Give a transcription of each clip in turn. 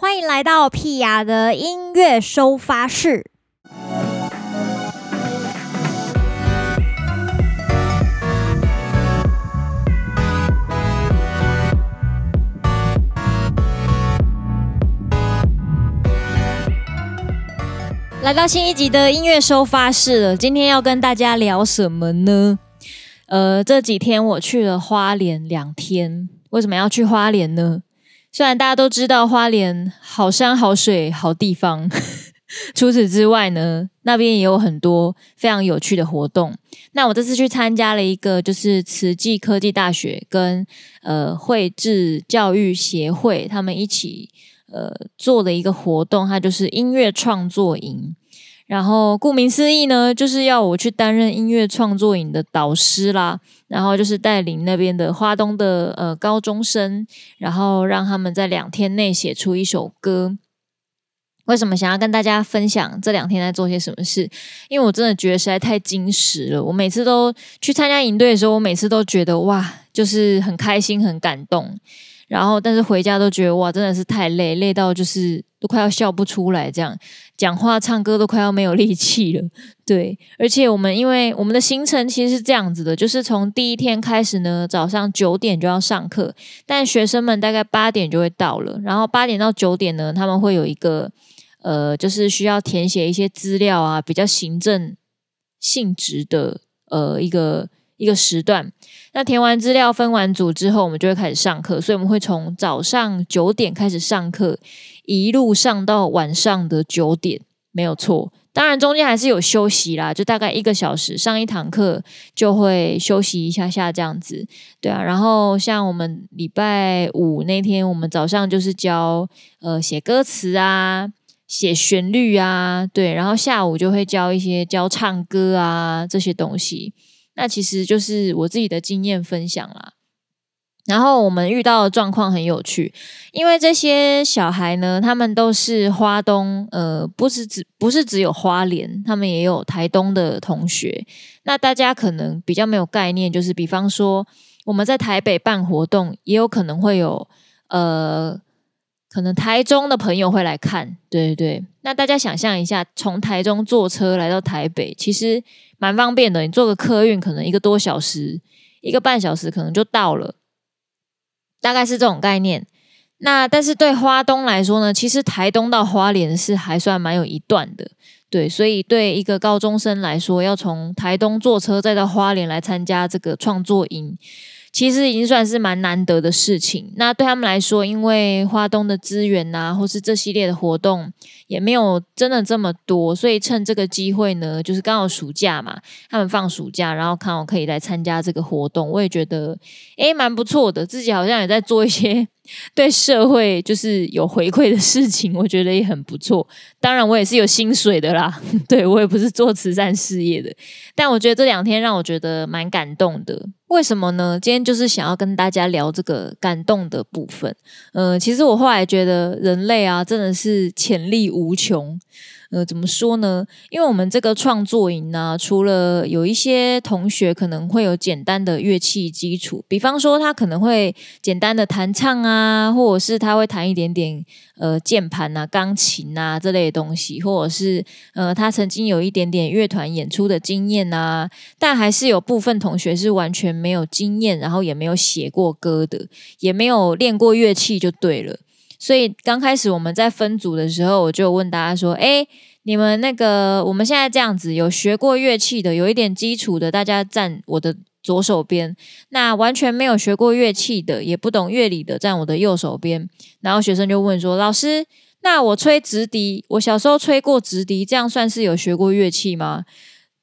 欢迎来到屁雅的音乐收发室。来到新一集的音乐收发室了，今天要跟大家聊什么呢？呃，这几天我去了花莲两天。为什么要去花莲呢？虽然大家都知道花莲好山好水好地方，除此之外呢，那边也有很多非常有趣的活动。那我这次去参加了一个，就是慈济科技大学跟呃绘制教育协会他们一起呃做的一个活动，它就是音乐创作营。然后顾名思义呢，就是要我去担任音乐创作营的导师啦。然后就是带领那边的花东的呃高中生，然后让他们在两天内写出一首歌。为什么想要跟大家分享这两天在做些什么事？因为我真的觉得实在太精实了。我每次都去参加营队的时候，我每次都觉得哇，就是很开心、很感动。然后，但是回家都觉得哇，真的是太累，累到就是都快要笑不出来，这样讲话、唱歌都快要没有力气了。对，而且我们因为我们的行程其实是这样子的，就是从第一天开始呢，早上九点就要上课，但学生们大概八点就会到了，然后八点到九点呢，他们会有一个呃，就是需要填写一些资料啊，比较行政性质的呃一个。一个时段，那填完资料分完组之后，我们就会开始上课。所以我们会从早上九点开始上课，一路上到晚上的九点，没有错。当然中间还是有休息啦，就大概一个小时上一堂课，就会休息一下下这样子。对啊，然后像我们礼拜五那天，我们早上就是教呃写歌词啊，写旋律啊，对，然后下午就会教一些教唱歌啊这些东西。那其实就是我自己的经验分享啦。然后我们遇到的状况很有趣，因为这些小孩呢，他们都是花东，呃，不是只不是只有花莲，他们也有台东的同学。那大家可能比较没有概念，就是比方说我们在台北办活动，也有可能会有呃，可能台中的朋友会来看，对对对。那大家想象一下，从台中坐车来到台北，其实。蛮方便的，你坐个客运可能一个多小时，一个半小时可能就到了，大概是这种概念。那但是对花东来说呢，其实台东到花莲是还算蛮有一段的，对，所以对一个高中生来说，要从台东坐车再到花莲来参加这个创作营。其实已经算是蛮难得的事情。那对他们来说，因为花东的资源啊，或是这系列的活动也没有真的这么多，所以趁这个机会呢，就是刚好暑假嘛，他们放暑假，然后看我可以来参加这个活动，我也觉得诶蛮不错的，自己好像也在做一些。对社会就是有回馈的事情，我觉得也很不错。当然，我也是有薪水的啦。对，我也不是做慈善事业的，但我觉得这两天让我觉得蛮感动的。为什么呢？今天就是想要跟大家聊这个感动的部分。嗯、其实我后来觉得人类啊，真的是潜力无穷。呃，怎么说呢？因为我们这个创作营呢，除了有一些同学可能会有简单的乐器基础，比方说他可能会简单的弹唱啊，或者是他会弹一点点呃键盘啊、钢琴啊这类的东西，或者是呃他曾经有一点点乐团演出的经验啊，但还是有部分同学是完全没有经验，然后也没有写过歌的，也没有练过乐器，就对了。所以刚开始我们在分组的时候，我就问大家说：“诶，你们那个我们现在这样子，有学过乐器的，有一点基础的，大家站我的左手边；那完全没有学过乐器的，也不懂乐理的，站我的右手边。”然后学生就问说：“老师，那我吹直笛，我小时候吹过直笛，这样算是有学过乐器吗？”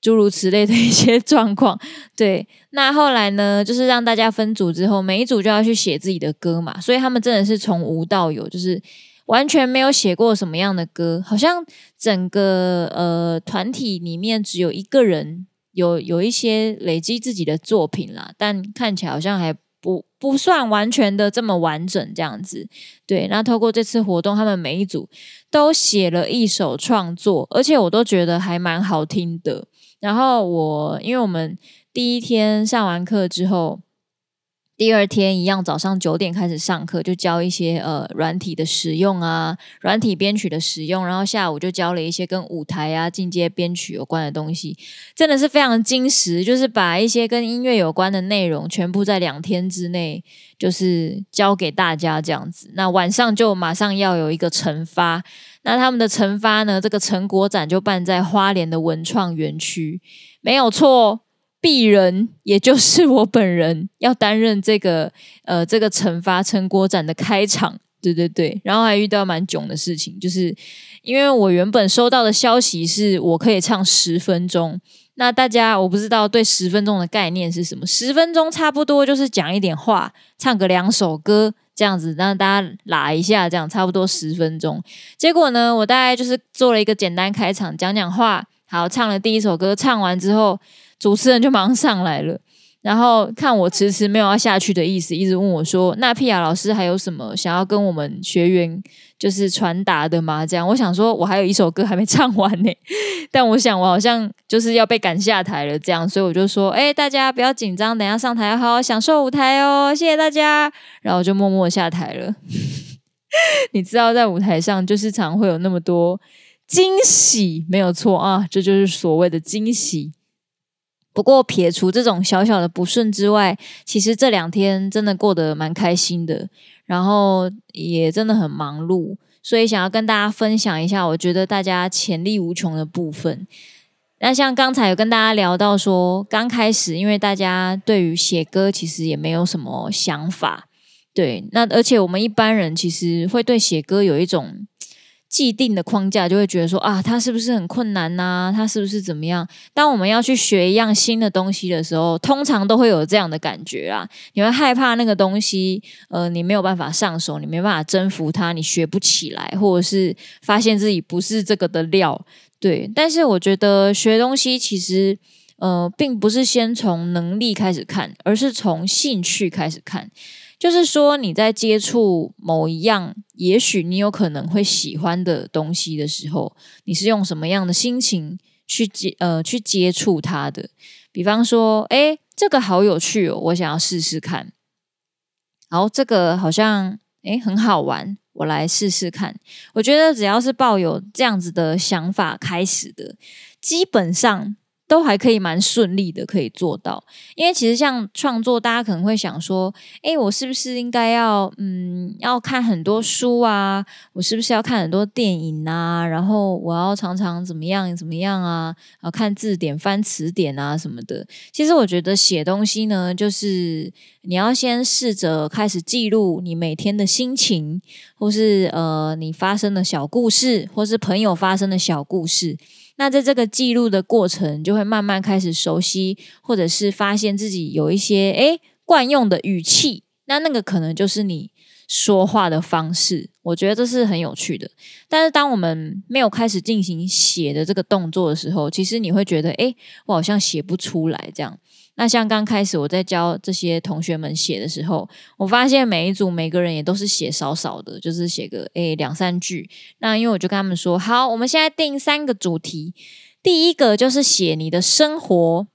诸如此类的一些状况，对。那后来呢，就是让大家分组之后，每一组就要去写自己的歌嘛。所以他们真的是从无到有，就是完全没有写过什么样的歌，好像整个呃团体里面只有一个人有有一些累积自己的作品啦，但看起来好像还不不算完全的这么完整这样子。对。那透过这次活动，他们每一组都写了一首创作，而且我都觉得还蛮好听的。然后我，因为我们第一天上完课之后，第二天一样，早上九点开始上课，就教一些呃软体的使用啊，软体编曲的使用。然后下午就教了一些跟舞台啊、进阶编曲有关的东西，真的是非常精实，就是把一些跟音乐有关的内容全部在两天之内就是教给大家这样子。那晚上就马上要有一个惩罚，那他们的成发呢，这个成果展就办在花莲的文创园区，没有错。鄙人，也就是我本人，要担任这个呃这个成发成果展的开场，对对对，然后还遇到蛮囧的事情，就是因为我原本收到的消息是我可以唱十分钟，那大家我不知道对十分钟的概念是什么，十分钟差不多就是讲一点话，唱个两首歌这样子，让大家拉一下，这样差不多十分钟。结果呢，我大概就是做了一个简单开场，讲讲话，好，唱了第一首歌，唱完之后。主持人就马上上来了，然后看我迟迟没有要下去的意思，一直问我说：“那皮亚老师还有什么想要跟我们学员就是传达的吗？”这样，我想说，我还有一首歌还没唱完呢，但我想我好像就是要被赶下台了，这样，所以我就说：“哎，大家不要紧张，等下上台要好好享受舞台哦，谢谢大家。”然后就默默下台了。你知道，在舞台上就是常会有那么多惊喜，没有错啊，这就是所谓的惊喜。不过撇除这种小小的不顺之外，其实这两天真的过得蛮开心的，然后也真的很忙碌，所以想要跟大家分享一下，我觉得大家潜力无穷的部分。那像刚才有跟大家聊到说，刚开始因为大家对于写歌其实也没有什么想法，对，那而且我们一般人其实会对写歌有一种。既定的框架就会觉得说啊，他是不是很困难呐、啊？他是不是怎么样？当我们要去学一样新的东西的时候，通常都会有这样的感觉啊。你会害怕那个东西，呃，你没有办法上手，你没办法征服它，你学不起来，或者是发现自己不是这个的料。对，但是我觉得学东西其实，呃，并不是先从能力开始看，而是从兴趣开始看。就是说，你在接触某一样，也许你有可能会喜欢的东西的时候，你是用什么样的心情去接呃去接触它的？比方说，诶，这个好有趣哦，我想要试试看。然后这个好像诶很好玩，我来试试看。我觉得只要是抱有这样子的想法开始的，基本上。都还可以蛮顺利的，可以做到。因为其实像创作，大家可能会想说：“诶，我是不是应该要嗯，要看很多书啊？我是不是要看很多电影啊？然后我要常常怎么样怎么样啊？要看字典、翻词典啊什么的。”其实我觉得写东西呢，就是你要先试着开始记录你每天的心情，或是呃你发生的小故事，或是朋友发生的小故事。那在这个记录的过程，就会慢慢开始熟悉，或者是发现自己有一些诶惯用的语气，那那个可能就是你说话的方式。我觉得这是很有趣的。但是当我们没有开始进行写的这个动作的时候，其实你会觉得，诶，我好像写不出来这样。那像刚开始我在教这些同学们写的时候，我发现每一组每个人也都是写少少的，就是写个诶两三句。那因为我就跟他们说，好，我们现在定三个主题，第一个就是写你的生活。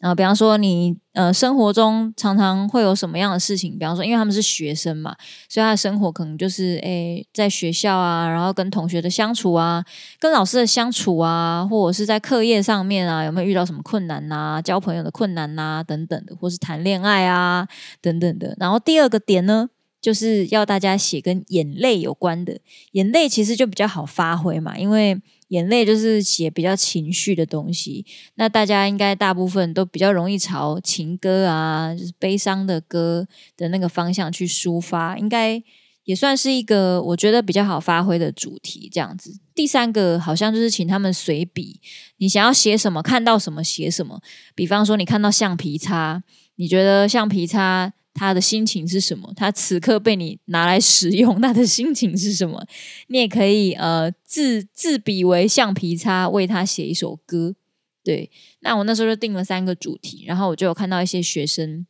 然后，比方说你呃生活中常常会有什么样的事情？比方说，因为他们是学生嘛，所以他的生活可能就是诶在学校啊，然后跟同学的相处啊，跟老师的相处啊，或者是在课业上面啊，有没有遇到什么困难呐？交朋友的困难呐，等等的，或是谈恋爱啊，等等的。然后第二个点呢，就是要大家写跟眼泪有关的，眼泪其实就比较好发挥嘛，因为。眼泪就是写比较情绪的东西，那大家应该大部分都比较容易朝情歌啊，就是悲伤的歌的那个方向去抒发，应该也算是一个我觉得比较好发挥的主题。这样子，第三个好像就是请他们随笔，你想要写什么，看到什么写什么。比方说，你看到橡皮擦，你觉得橡皮擦。他的心情是什么？他此刻被你拿来使用，他的心情是什么？你也可以呃自自比为橡皮擦，为他写一首歌。对，那我那时候就定了三个主题，然后我就有看到一些学生，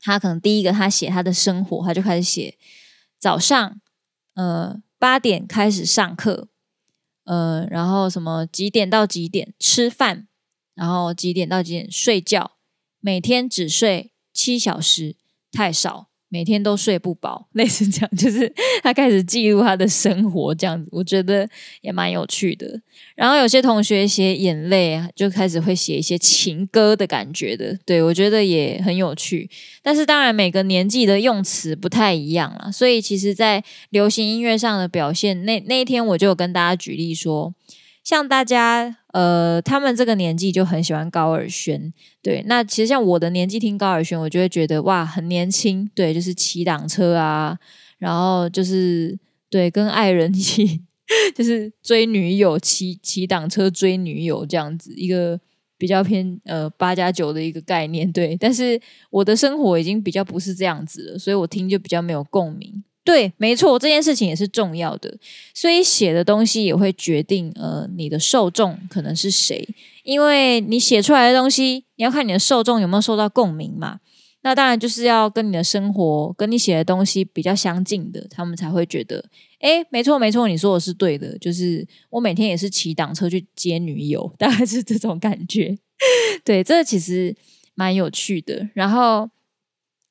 他可能第一个他写他的生活，他就开始写早上呃八点开始上课，呃，然后什么几点到几点吃饭，然后几点到几点睡觉，每天只睡。七小时太少。每天都睡不饱，类似这样，就是他开始记录他的生活，这样子，我觉得也蛮有趣的。然后有些同学写眼泪，就开始会写一些情歌的感觉的，对，我觉得也很有趣。但是当然每个年纪的用词不太一样啦，所以其实在流行音乐上的表现，那那一天我就跟大家举例说。像大家，呃，他们这个年纪就很喜欢高尔宣，对。那其实像我的年纪听高尔宣，我就会觉得哇，很年轻，对，就是骑档车啊，然后就是对，跟爱人一起，就是追女友，骑骑档车追女友这样子，一个比较偏呃八加九的一个概念，对。但是我的生活已经比较不是这样子了，所以我听就比较没有共鸣。对，没错，这件事情也是重要的，所以写的东西也会决定呃你的受众可能是谁，因为你写出来的东西，你要看你的受众有没有受到共鸣嘛。那当然就是要跟你的生活、跟你写的东西比较相近的，他们才会觉得，诶，没错没错，你说的是对的，就是我每天也是骑挡车去接女友，大概是这种感觉。对，这其实蛮有趣的，然后。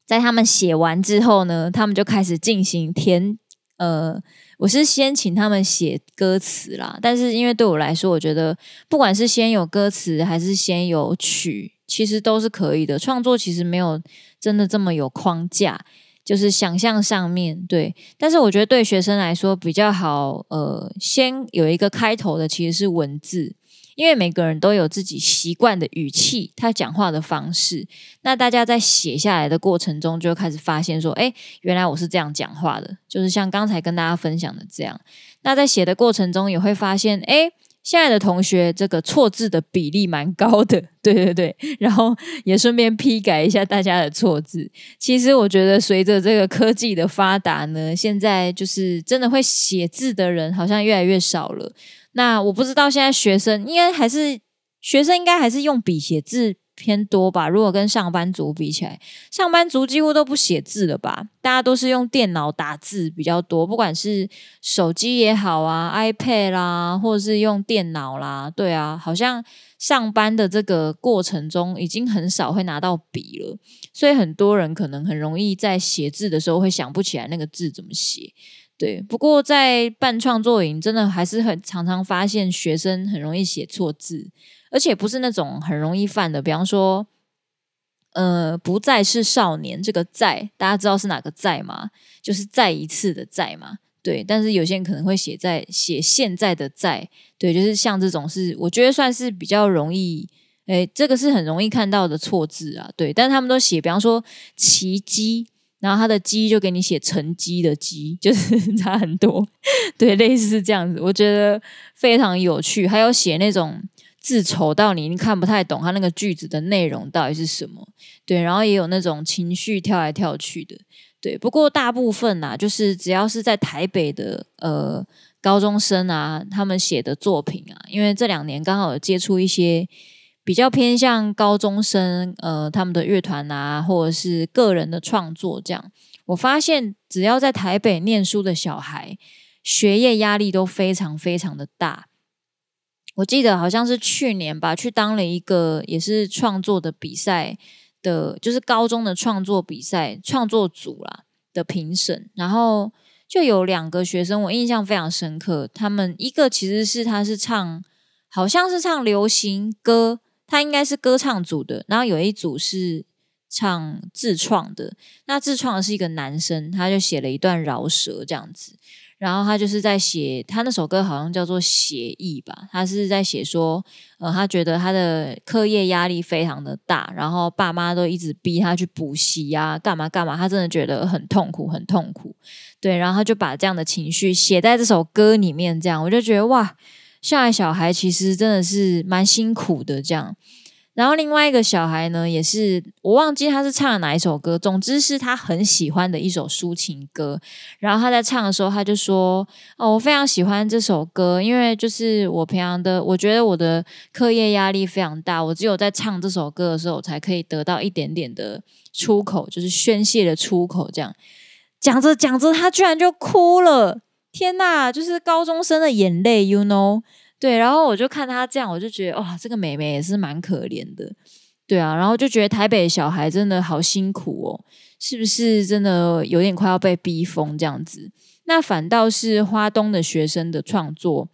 在他们写完之后呢，他们就开始进行填。呃，我是先请他们写歌词啦，但是因为对我来说，我觉得不管是先有歌词还是先有曲，其实都是可以的。创作其实没有真的这么有框架，就是想象上面对。但是我觉得对学生来说比较好，呃，先有一个开头的，其实是文字。因为每个人都有自己习惯的语气，他讲话的方式。那大家在写下来的过程中，就开始发现说：“哎，原来我是这样讲话的。”就是像刚才跟大家分享的这样。那在写的过程中，也会发现：“哎，现在的同学这个错字的比例蛮高的。”对对对，然后也顺便批改一下大家的错字。其实我觉得，随着这个科技的发达呢，现在就是真的会写字的人好像越来越少了。那我不知道现在学生应该还是学生应该还是用笔写字偏多吧？如果跟上班族比起来，上班族几乎都不写字了吧？大家都是用电脑打字比较多，不管是手机也好啊，iPad 啦，或者是用电脑啦，对啊，好像上班的这个过程中已经很少会拿到笔了，所以很多人可能很容易在写字的时候会想不起来那个字怎么写。对，不过在办创作营，真的还是很常常发现学生很容易写错字，而且不是那种很容易犯的。比方说，呃，不再是少年这个“再”，大家知道是哪个“再”吗？就是再一次的“再”嘛。对，但是有些人可能会写在写现在的“在”，对，就是像这种是，我觉得算是比较容易，诶，这个是很容易看到的错字啊。对，但是他们都写，比方说“奇迹”。然后他的“鸡”就给你写成鸡的“鸡”，就是差很多，对，类似这样子，我觉得非常有趣。还有写那种字丑到你你看不太懂他那个句子的内容到底是什么，对。然后也有那种情绪跳来跳去的，对。不过大部分啊，就是只要是在台北的呃高中生啊，他们写的作品啊，因为这两年刚好有接触一些。比较偏向高中生，呃，他们的乐团啊，或者是个人的创作这样。我发现，只要在台北念书的小孩，学业压力都非常非常的大。我记得好像是去年吧，去当了一个也是创作的比赛的，就是高中的创作比赛创作组啦的评审，然后就有两个学生，我印象非常深刻。他们一个其实是他是唱，好像是唱流行歌。他应该是歌唱组的，然后有一组是唱自创的。那自创的是一个男生，他就写了一段饶舌这样子。然后他就是在写他那首歌，好像叫做《写意》吧。他是在写说，呃，他觉得他的课业压力非常的大，然后爸妈都一直逼他去补习啊，干嘛干嘛，他真的觉得很痛苦，很痛苦。对，然后他就把这样的情绪写在这首歌里面，这样我就觉得哇。现在小孩其实真的是蛮辛苦的，这样。然后另外一个小孩呢，也是我忘记他是唱了哪一首歌，总之是他很喜欢的一首抒情歌。然后他在唱的时候，他就说：“哦，我非常喜欢这首歌，因为就是我平常的，我觉得我的课业压力非常大，我只有在唱这首歌的时候，才可以得到一点点的出口，就是宣泄的出口。”这样讲着讲着，他居然就哭了。天呐，就是高中生的眼泪，you know？对，然后我就看他这样，我就觉得哇，这个妹妹也是蛮可怜的。对啊，然后就觉得台北小孩真的好辛苦哦，是不是真的有点快要被逼疯这样子？那反倒是花东的学生的创作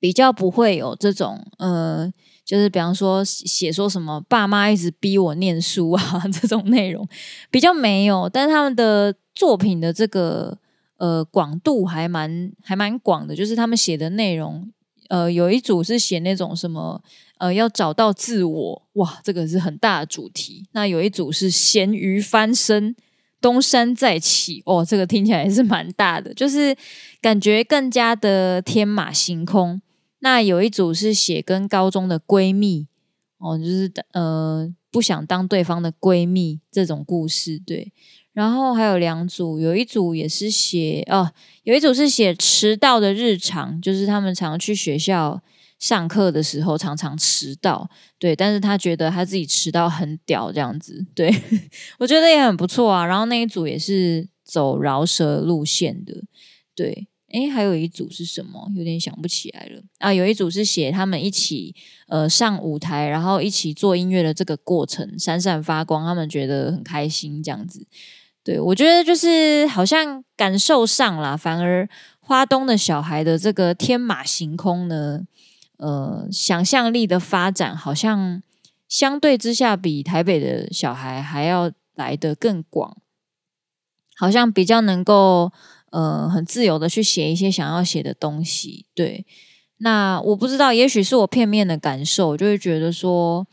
比较不会有这种呃，就是比方说写说什么爸妈一直逼我念书啊 这种内容比较没有，但他们的作品的这个呃广度还蛮还蛮广的，就是他们写的内容呃有一组是写那种什么呃要找到自我哇，这个是很大的主题。那有一组是咸鱼翻身。东山再起哦，这个听起来也是蛮大的，就是感觉更加的天马行空。那有一组是写跟高中的闺蜜哦，就是呃不想当对方的闺蜜这种故事，对。然后还有两组，有一组也是写哦，有一组是写迟到的日常，就是他们常去学校。上课的时候常常迟到，对，但是他觉得他自己迟到很屌，这样子，对，我觉得也很不错啊。然后那一组也是走饶舌路线的，对，诶，还有一组是什么？有点想不起来了啊。有一组是写他们一起呃上舞台，然后一起做音乐的这个过程，闪闪发光，他们觉得很开心，这样子。对，我觉得就是好像感受上啦，反而花东的小孩的这个天马行空呢。呃，想象力的发展好像相对之下比台北的小孩还要来得更广，好像比较能够呃很自由的去写一些想要写的东西。对，那我不知道，也许是我片面的感受，就会觉得说，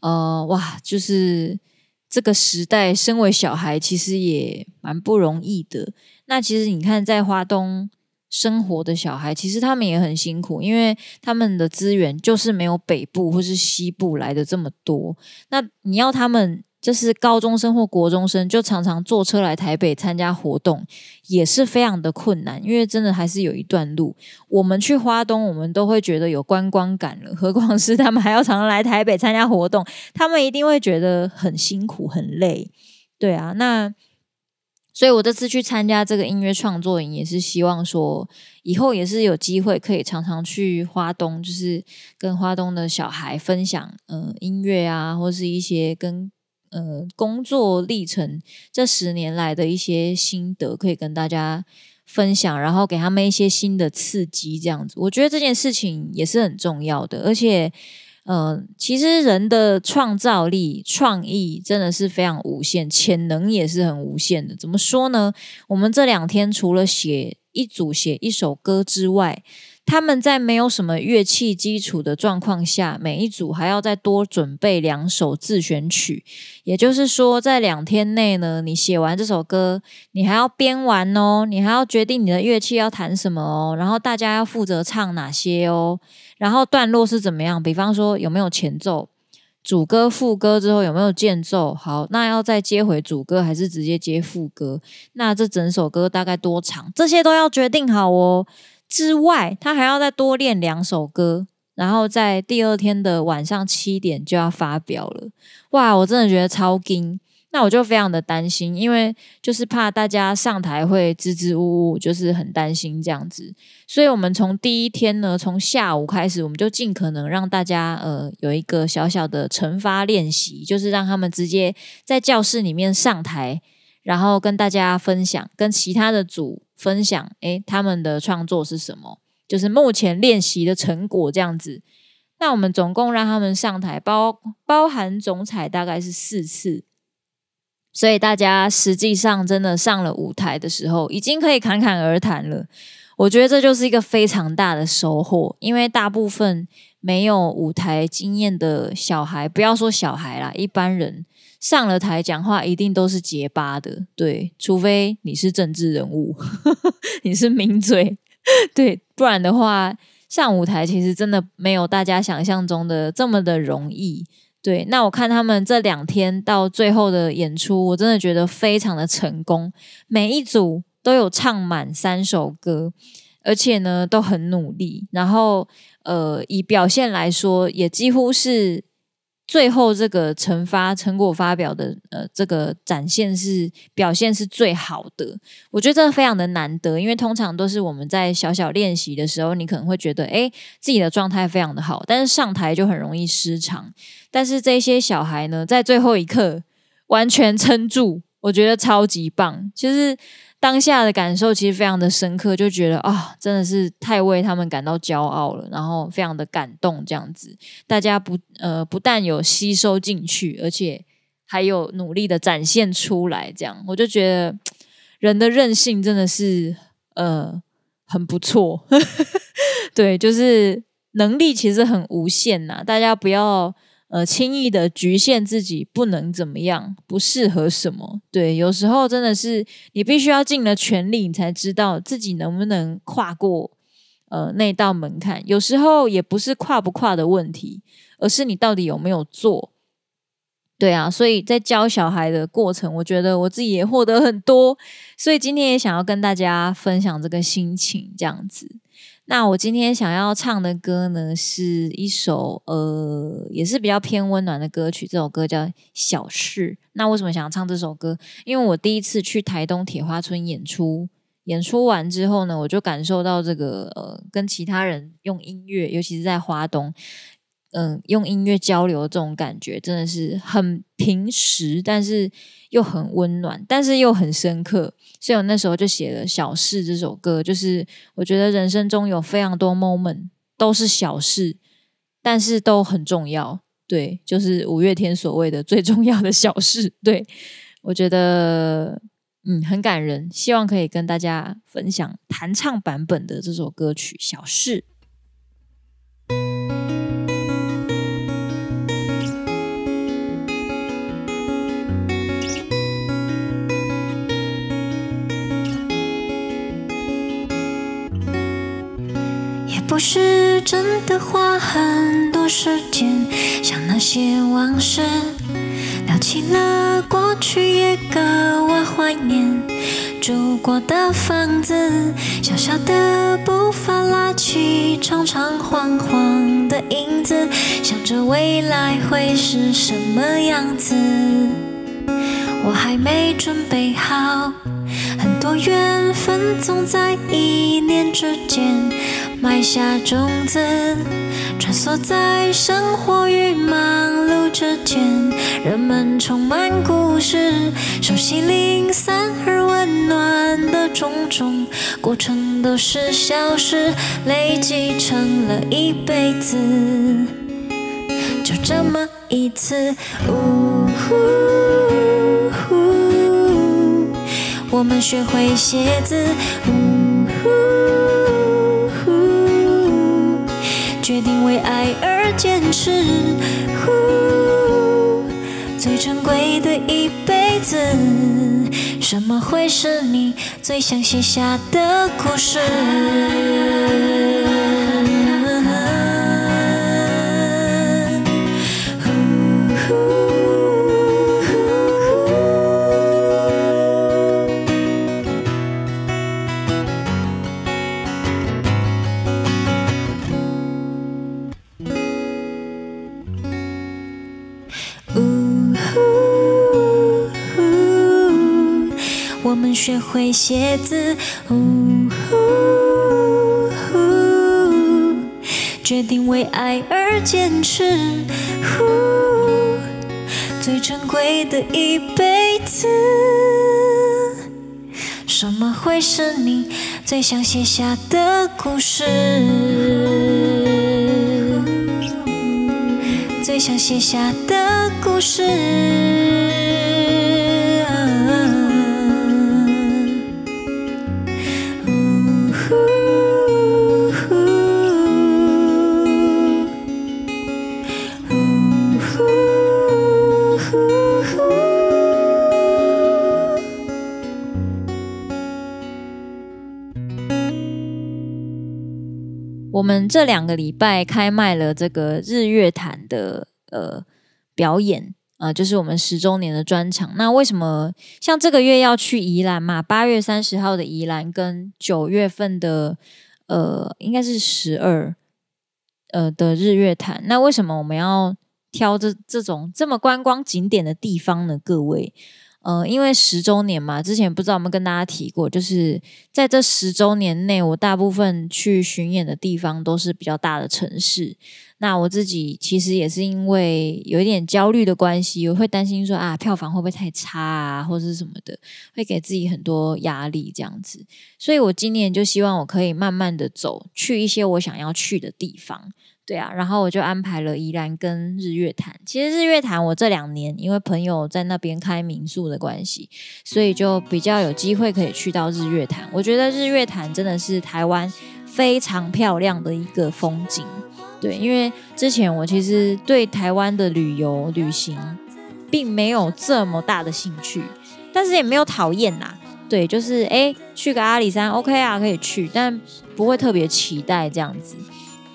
呃，哇，就是这个时代，身为小孩其实也蛮不容易的。那其实你看，在花东。生活的小孩其实他们也很辛苦，因为他们的资源就是没有北部或是西部来的这么多。那你要他们就是高中生或国中生，就常常坐车来台北参加活动，也是非常的困难，因为真的还是有一段路。我们去花东，我们都会觉得有观光感了，何况是他们还要常常来台北参加活动，他们一定会觉得很辛苦很累。对啊，那。所以，我这次去参加这个音乐创作营，也是希望说，以后也是有机会可以常常去花东，就是跟花东的小孩分享，呃，音乐啊，或是一些跟呃工作历程这十年来的一些心得，可以跟大家分享，然后给他们一些新的刺激，这样子，我觉得这件事情也是很重要的，而且。呃，其实人的创造力、创意真的是非常无限，潜能也是很无限的。怎么说呢？我们这两天除了写一组写一首歌之外，他们在没有什么乐器基础的状况下，每一组还要再多准备两首自选曲。也就是说，在两天内呢，你写完这首歌，你还要编完哦，你还要决定你的乐器要弹什么哦，然后大家要负责唱哪些哦。然后段落是怎么样？比方说有没有前奏、主歌、副歌之后有没有间奏？好，那要再接回主歌还是直接接副歌？那这整首歌大概多长？这些都要决定好哦。之外，他还要再多练两首歌，然后在第二天的晚上七点就要发表了。哇，我真的觉得超惊。那我就非常的担心，因为就是怕大家上台会支支吾吾，就是很担心这样子。所以，我们从第一天呢，从下午开始，我们就尽可能让大家呃有一个小小的惩罚练习，就是让他们直接在教室里面上台，然后跟大家分享，跟其他的组分享，诶，他们的创作是什么，就是目前练习的成果这样子。那我们总共让他们上台，包包含总彩大概是四次。所以大家实际上真的上了舞台的时候，已经可以侃侃而谈了。我觉得这就是一个非常大的收获，因为大部分没有舞台经验的小孩，不要说小孩啦，一般人上了台讲话一定都是结巴的。对，除非你是政治人物，你是名嘴，对，不然的话，上舞台其实真的没有大家想象中的这么的容易。对，那我看他们这两天到最后的演出，我真的觉得非常的成功。每一组都有唱满三首歌，而且呢都很努力。然后，呃，以表现来说，也几乎是最后这个成发成果发表的呃这个展现是表现是最好的，我觉得这非常的难得，因为通常都是我们在小小练习的时候，你可能会觉得诶自己的状态非常的好，但是上台就很容易失常。但是这些小孩呢，在最后一刻完全撑住，我觉得超级棒，其实。当下的感受其实非常的深刻，就觉得啊、真的是太为他们感到骄傲了，然后非常的感动。这样子，大家不呃不但有吸收进去，而且还有努力的展现出来。这样，我就觉得人的韧性真的是呃很不错。对，就是能力其实很无限呐，大家不要。呃，轻易的局限自己不能怎么样，不适合什么。对，有时候真的是你必须要尽了全力，你才知道自己能不能跨过呃那道门槛。有时候也不是跨不跨的问题，而是你到底有没有做。对啊，所以在教小孩的过程，我觉得我自己也获得很多，所以今天也想要跟大家分享这个心情，这样子。那我今天想要唱的歌呢，是一首呃，也是比较偏温暖的歌曲。这首歌叫《小事》。那为什么想要唱这首歌？因为我第一次去台东铁花村演出，演出完之后呢，我就感受到这个呃，跟其他人用音乐，尤其是在花东。嗯，用音乐交流这种感觉真的是很平实，但是又很温暖，但是又很深刻。所以我那时候就写了《小事》这首歌，就是我觉得人生中有非常多 moment 都是小事，但是都很重要。对，就是五月天所谓的最重要的小事。对，我觉得嗯很感人，希望可以跟大家分享弹唱版本的这首歌曲《小事》。真的花很多时间想那些往事，聊起了过去也格外怀念住过的房子，小小的步伐拉起长长黄黄的影子，想着未来会是什么样子，我还没准备好，很多缘分总在一念之间。埋下种子，穿梭在生活与忙碌之间，人们充满故事，熟悉零散而温暖的种种，过程都是小事，累积成了一辈子，就这么一次，呜呼呼，我们学会写字，决定为爱而坚持，呼，最珍贵的一辈子，什么会是你最想写下的故事？学会写字，决定为爱而坚持，最珍贵的一辈子，什么会是你最想写下的故事？最想写下的故事。我们这两个礼拜开卖了这个日月潭的呃表演啊、呃，就是我们十周年的专场。那为什么像这个月要去宜兰嘛？八月三十号的宜兰跟九月份的呃应该是十二呃的日月潭。那为什么我们要挑这这种这么观光景点的地方呢？各位，呃，因为十周年嘛，之前不知道有没有跟大家提过，就是在这十周年内，我大部分去巡演的地方都是比较大的城市。那我自己其实也是因为有一点焦虑的关系，我会担心说啊，票房会不会太差啊，或者是什么的，会给自己很多压力这样子。所以我今年就希望我可以慢慢的走，去一些我想要去的地方。对啊，然后我就安排了宜兰跟日月潭。其实日月潭我这两年因为朋友在那边开民宿的关系，所以就比较有机会可以去到日月潭。我觉得日月潭真的是台湾非常漂亮的一个风景。对，因为之前我其实对台湾的旅游旅行并没有这么大的兴趣，但是也没有讨厌呐。对，就是诶，去个阿里山，OK 啊，可以去，但不会特别期待这样子。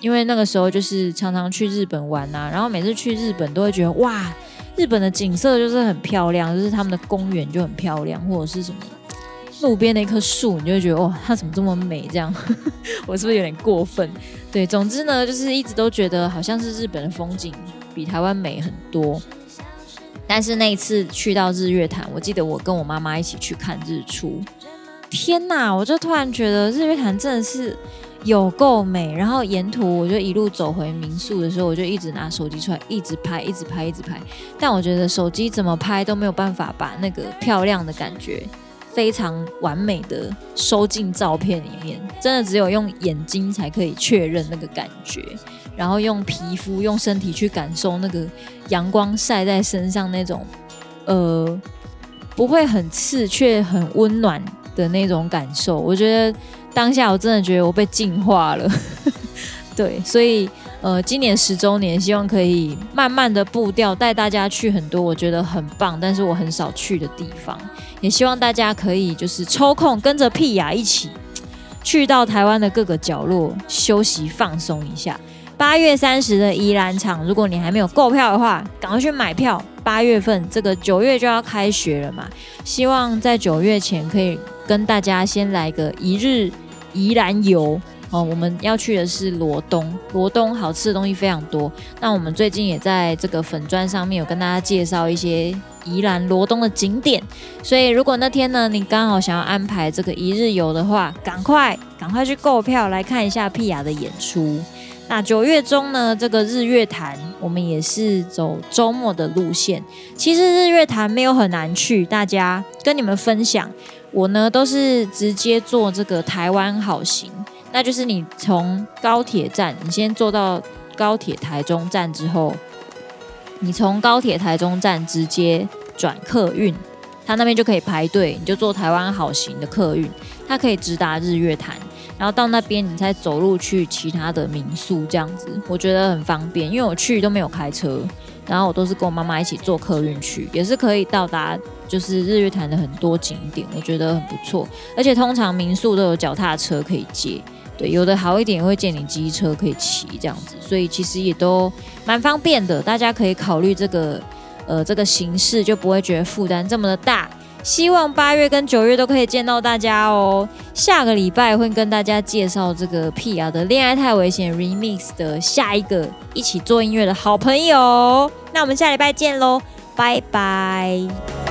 因为那个时候就是常常去日本玩呐、啊，然后每次去日本都会觉得哇，日本的景色就是很漂亮，就是他们的公园就很漂亮，或者是什么路边的一棵树，你就会觉得哇，它怎么这么美？这样，我是不是有点过分？对，总之呢，就是一直都觉得好像是日本的风景比台湾美很多。但是那一次去到日月潭，我记得我跟我妈妈一起去看日出，天哪！我就突然觉得日月潭真的是有够美。然后沿途我就一路走回民宿的时候，我就一直拿手机出来，一直拍，一直拍，一直拍。但我觉得手机怎么拍都没有办法把那个漂亮的感觉。非常完美的收进照片里面，真的只有用眼睛才可以确认那个感觉，然后用皮肤、用身体去感受那个阳光晒在身上那种，呃，不会很刺却很温暖的那种感受。我觉得当下我真的觉得我被净化了，对，所以。呃，今年十周年，希望可以慢慢的步调带大家去很多我觉得很棒，但是我很少去的地方。也希望大家可以就是抽空跟着屁雅一起去到台湾的各个角落休息放松一下。八月三十的宜兰场，如果你还没有购票的话，赶快去买票。八月份这个九月就要开学了嘛，希望在九月前可以跟大家先来个一日宜兰游。哦，我们要去的是罗东，罗东好吃的东西非常多。那我们最近也在这个粉砖上面有跟大家介绍一些宜兰罗东的景点，所以如果那天呢，你刚好想要安排这个一日游的话，赶快赶快去购票来看一下屁雅的演出。那九月中呢，这个日月潭我们也是走周末的路线。其实日月潭没有很难去，大家跟你们分享，我呢都是直接坐这个台湾好行。那就是你从高铁站，你先坐到高铁台中站之后，你从高铁台中站直接转客运，他那边就可以排队，你就坐台湾好行的客运，它可以直达日月潭，然后到那边你再走路去其他的民宿，这样子我觉得很方便，因为我去都没有开车，然后我都是跟我妈妈一起坐客运去，也是可以到达。就是日月潭的很多景点，我觉得很不错，而且通常民宿都有脚踏车可以借，对，有的好一点会借你机车可以骑这样子，所以其实也都蛮方便的，大家可以考虑这个呃这个形式，就不会觉得负担这么的大。希望八月跟九月都可以见到大家哦。下个礼拜会跟大家介绍这个 P.R. 的《恋爱太危险》Remix 的下一个一起做音乐的好朋友。那我们下礼拜见喽，拜拜。